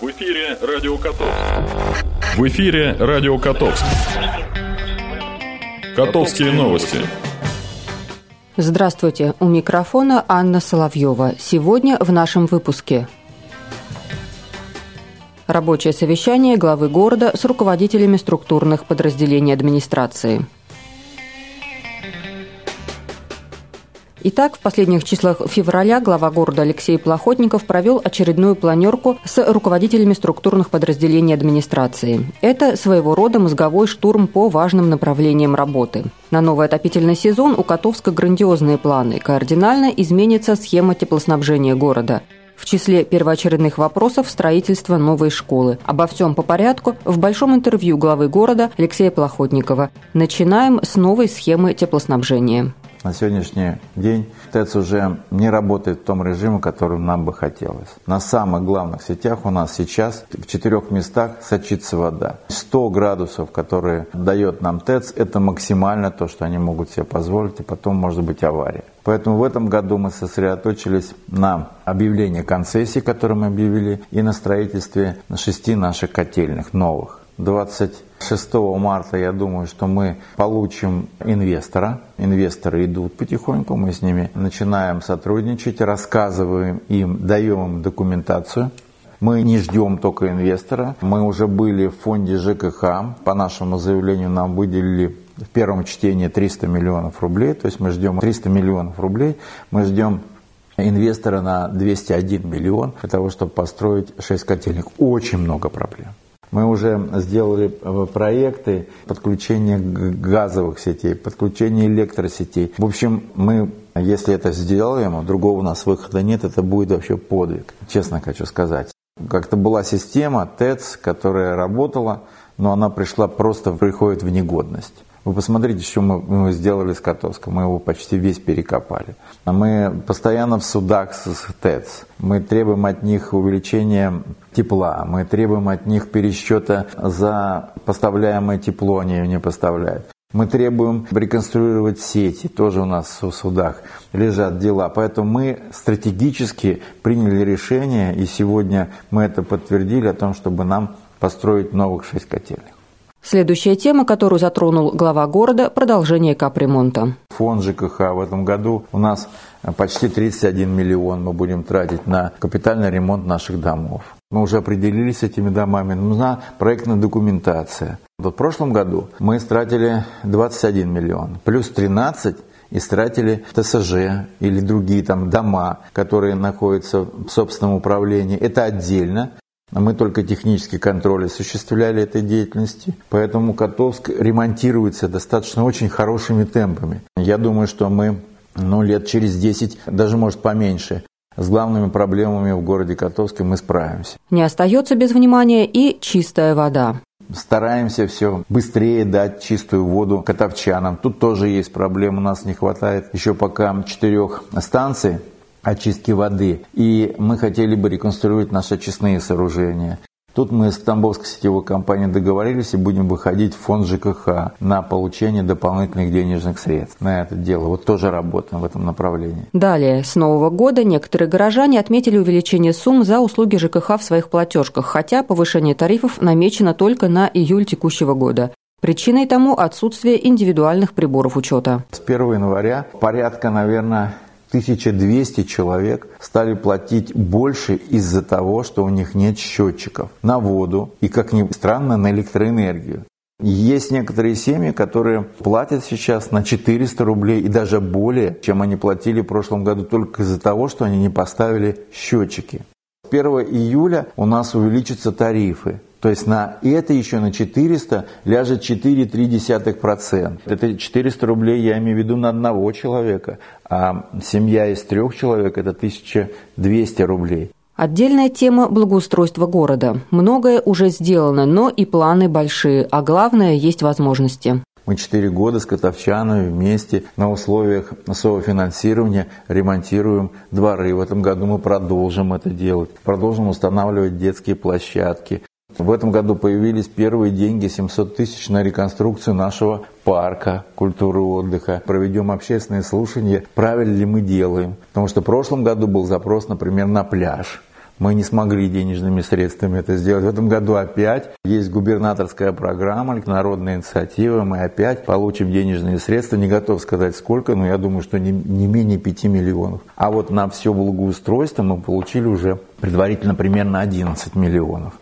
В эфире Радио Котовск. В эфире Радио Котовск. Котовские новости. Здравствуйте. У микрофона Анна Соловьева. Сегодня в нашем выпуске. Рабочее совещание главы города с руководителями структурных подразделений администрации – Итак, в последних числах февраля глава города Алексей Плохотников провел очередную планерку с руководителями структурных подразделений администрации. Это своего рода мозговой штурм по важным направлениям работы. На новый отопительный сезон у Котовска грандиозные планы. Кардинально изменится схема теплоснабжения города. В числе первоочередных вопросов строительство новой школы. Обо всем по порядку в большом интервью главы города Алексея Плохотникова. Начинаем с новой схемы теплоснабжения. На сегодняшний день ТЭЦ уже не работает в том режиме, которым нам бы хотелось. На самых главных сетях у нас сейчас в четырех местах сочится вода. 100 градусов, которые дает нам ТЭЦ, это максимально то, что они могут себе позволить, и потом может быть авария. Поэтому в этом году мы сосредоточились на объявлении концессий, которые мы объявили, и на строительстве шести наших котельных новых. 26 марта, я думаю, что мы получим инвестора. Инвесторы идут потихоньку, мы с ними начинаем сотрудничать, рассказываем им, даем им документацию. Мы не ждем только инвестора. Мы уже были в фонде ЖКХ. По нашему заявлению нам выделили в первом чтении 300 миллионов рублей. То есть мы ждем 300 миллионов рублей. Мы ждем инвестора на 201 миллион для того, чтобы построить 6 котельных. Очень много проблем. Мы уже сделали э, проекты подключения газовых сетей, подключения электросетей. В общем, мы, если это сделаем, другого у нас выхода нет, это будет вообще подвиг, честно хочу сказать. Как-то была система ТЭЦ, которая работала, но она пришла просто, приходит в негодность. Вы посмотрите, что мы, сделали с Котовском. Мы его почти весь перекопали. А мы постоянно в судах с ТЭЦ. Мы требуем от них увеличения тепла. Мы требуем от них пересчета за поставляемое тепло, они не поставляют. Мы требуем реконструировать сети, тоже у нас в судах лежат дела. Поэтому мы стратегически приняли решение, и сегодня мы это подтвердили о том, чтобы нам построить новых шесть котельных. Следующая тема, которую затронул глава города – продолжение капремонта. Фонд ЖКХ в этом году у нас почти 31 миллион мы будем тратить на капитальный ремонт наших домов. Мы уже определились с этими домами, нужна проектная документация. В прошлом году мы истратили 21 миллион, плюс 13 истратили ТСЖ или другие там дома, которые находятся в собственном управлении. Это отдельно. Мы только технический контроль осуществляли этой деятельности, поэтому Котовск ремонтируется достаточно очень хорошими темпами. Я думаю, что мы ну, лет через 10, даже может поменьше, с главными проблемами в городе Котовске мы справимся. Не остается без внимания и чистая вода. Стараемся все быстрее дать чистую воду котовчанам. Тут тоже есть проблема, у нас не хватает еще пока четырех станций очистки воды. И мы хотели бы реконструировать наши очистные сооружения. Тут мы с Тамбовской сетевой компанией договорились и будем выходить в фонд ЖКХ на получение дополнительных денежных средств на это дело. Вот тоже работаем в этом направлении. Далее, с Нового года некоторые горожане отметили увеличение сумм за услуги ЖКХ в своих платежках, хотя повышение тарифов намечено только на июль текущего года. Причиной тому отсутствие индивидуальных приборов учета. С 1 января порядка, наверное, 1200 человек стали платить больше из-за того, что у них нет счетчиков на воду и, как ни странно, на электроэнергию. Есть некоторые семьи, которые платят сейчас на 400 рублей и даже более, чем они платили в прошлом году только из-за того, что они не поставили счетчики. 1 июля у нас увеличатся тарифы. То есть на это еще на 400 ляжет 4,3%. Это 400 рублей я имею в виду на одного человека, а семья из трех человек это 1200 рублей. Отдельная тема – благоустройства города. Многое уже сделано, но и планы большие, а главное – есть возможности. Мы четыре года с Котовчанами вместе на условиях софинансирования ремонтируем дворы. В этом году мы продолжим это делать. Продолжим устанавливать детские площадки. В этом году появились первые деньги, 700 тысяч на реконструкцию нашего парка культуры отдыха. Проведем общественные слушания, правильно ли мы делаем. Потому что в прошлом году был запрос, например, на пляж. Мы не смогли денежными средствами это сделать. В этом году опять есть губернаторская программа, народная инициатива. Мы опять получим денежные средства. Не готов сказать сколько, но я думаю, что не, не менее 5 миллионов. А вот на все благоустройство мы получили уже предварительно примерно 11 миллионов.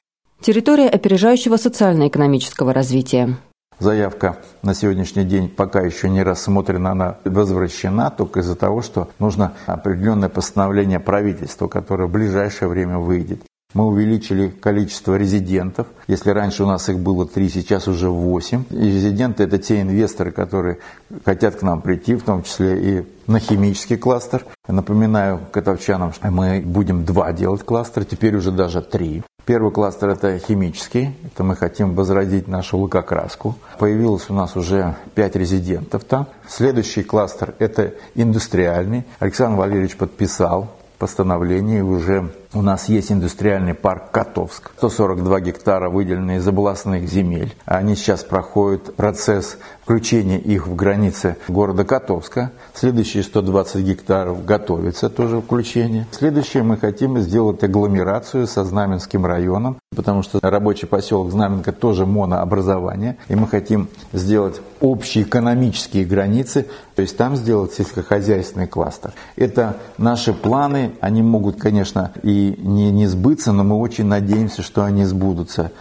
Территория опережающего социально-экономического развития. Заявка на сегодняшний день пока еще не рассмотрена, она возвращена только из-за того, что нужно определенное постановление правительства, которое в ближайшее время выйдет. Мы увеличили количество резидентов. Если раньше у нас их было три, сейчас уже восемь. И резиденты – это те инвесторы, которые хотят к нам прийти, в том числе и на химический кластер. Напоминаю котовчанам, что мы будем два делать кластера, теперь уже даже три. Первый кластер – это химический, это мы хотим возродить нашу лакокраску. Появилось у нас уже пять резидентов там. Следующий кластер – это индустриальный. Александр Валерьевич подписал постановление, уже у нас есть индустриальный парк Котовск. 142 гектара выделены из областных земель. Они сейчас проходят процесс включения их в границы города Котовска. Следующие 120 гектаров готовится тоже включение. Следующее мы хотим сделать агломерацию со Знаменским районом, потому что рабочий поселок Знаменка тоже монообразование. И мы хотим сделать общие экономические границы, то есть там сделать сельскохозяйственный кластер. Это наши планы, они могут, конечно, и не, не сбыться, но мы очень надеемся, что они сбудутся.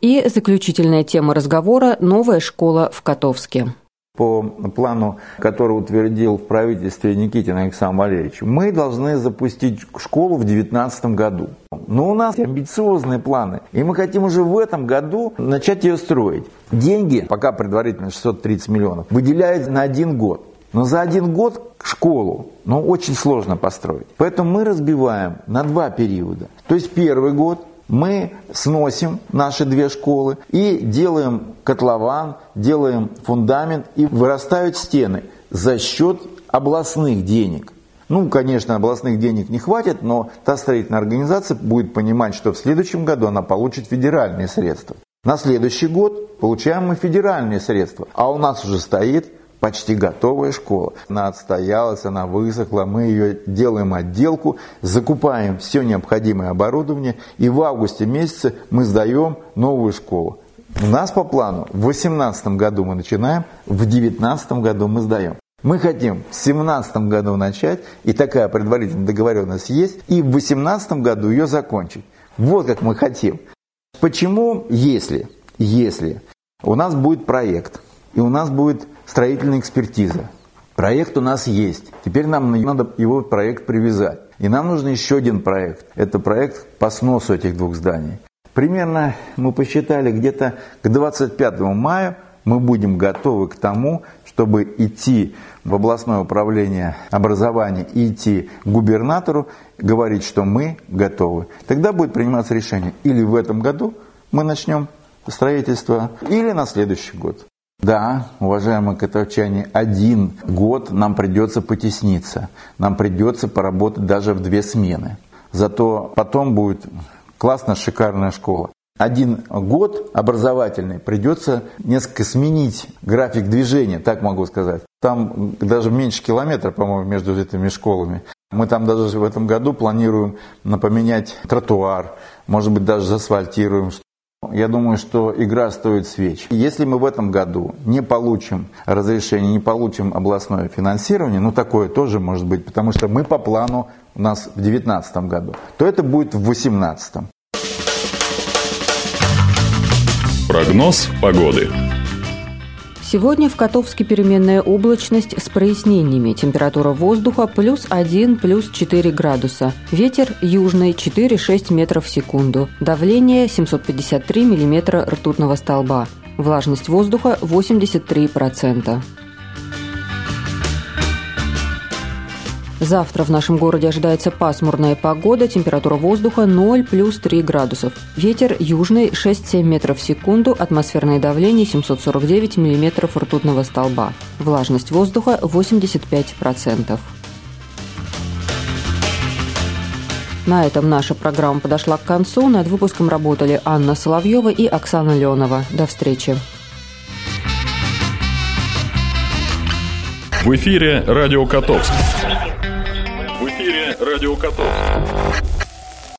И заключительная тема разговора – новая школа в Котовске по плану, который утвердил в правительстве Никитин Александр Валерьевич, мы должны запустить школу в 2019 году. Но у нас амбициозные планы, и мы хотим уже в этом году начать ее строить. Деньги, пока предварительно 630 миллионов, выделяют на один год. Но за один год школу, ну, очень сложно построить. Поэтому мы разбиваем на два периода. То есть первый год мы сносим наши две школы и делаем котлован, делаем фундамент и вырастают стены за счет областных денег. Ну, конечно, областных денег не хватит, но та строительная организация будет понимать, что в следующем году она получит федеральные средства. На следующий год получаем мы федеральные средства, а у нас уже стоит почти готовая школа. Она отстоялась, она высохла, мы ее делаем отделку, закупаем все необходимое оборудование, и в августе месяце мы сдаем новую школу. У нас по плану в 2018 году мы начинаем, в 2019 году мы сдаем. Мы хотим в 2017 году начать, и такая предварительная договоренность есть, и в 2018 году ее закончить. Вот как мы хотим. Почему, если, если у нас будет проект, и у нас будет строительная экспертиза. Проект у нас есть. Теперь нам надо его проект привязать. И нам нужен еще один проект. Это проект по сносу этих двух зданий. Примерно мы посчитали, где-то к 25 мая мы будем готовы к тому, чтобы идти в областное управление образования и идти к губернатору, говорить, что мы готовы. Тогда будет приниматься решение. Или в этом году мы начнем строительство, или на следующий год. Да, уважаемые котовчане, один год нам придется потесниться. Нам придется поработать даже в две смены. Зато потом будет классная, шикарная школа. Один год образовательный придется несколько сменить график движения, так могу сказать. Там даже меньше километра, по-моему, между этими школами. Мы там даже в этом году планируем поменять тротуар, может быть, даже заасфальтируем я думаю, что игра стоит свеч. Если мы в этом году не получим разрешение, не получим областное финансирование, ну такое тоже может быть, потому что мы по плану у нас в 2019 году, то это будет в 2018. Прогноз погоды. Сегодня в Котовске переменная облачность с прояснениями. Температура воздуха плюс 1, плюс 4 градуса. Ветер южный 4-6 метров в секунду. Давление 753 миллиметра ртутного столба. Влажность воздуха 83%. Завтра в нашем городе ожидается пасмурная погода, температура воздуха 0 плюс 3 градусов. Ветер южный 6-7 метров в секунду, атмосферное давление 749 миллиметров ртутного столба. Влажность воздуха 85%. На этом наша программа подошла к концу. Над выпуском работали Анна Соловьева и Оксана Леонова. До встречи. В эфире «Радио Котовск». Радио Котовск.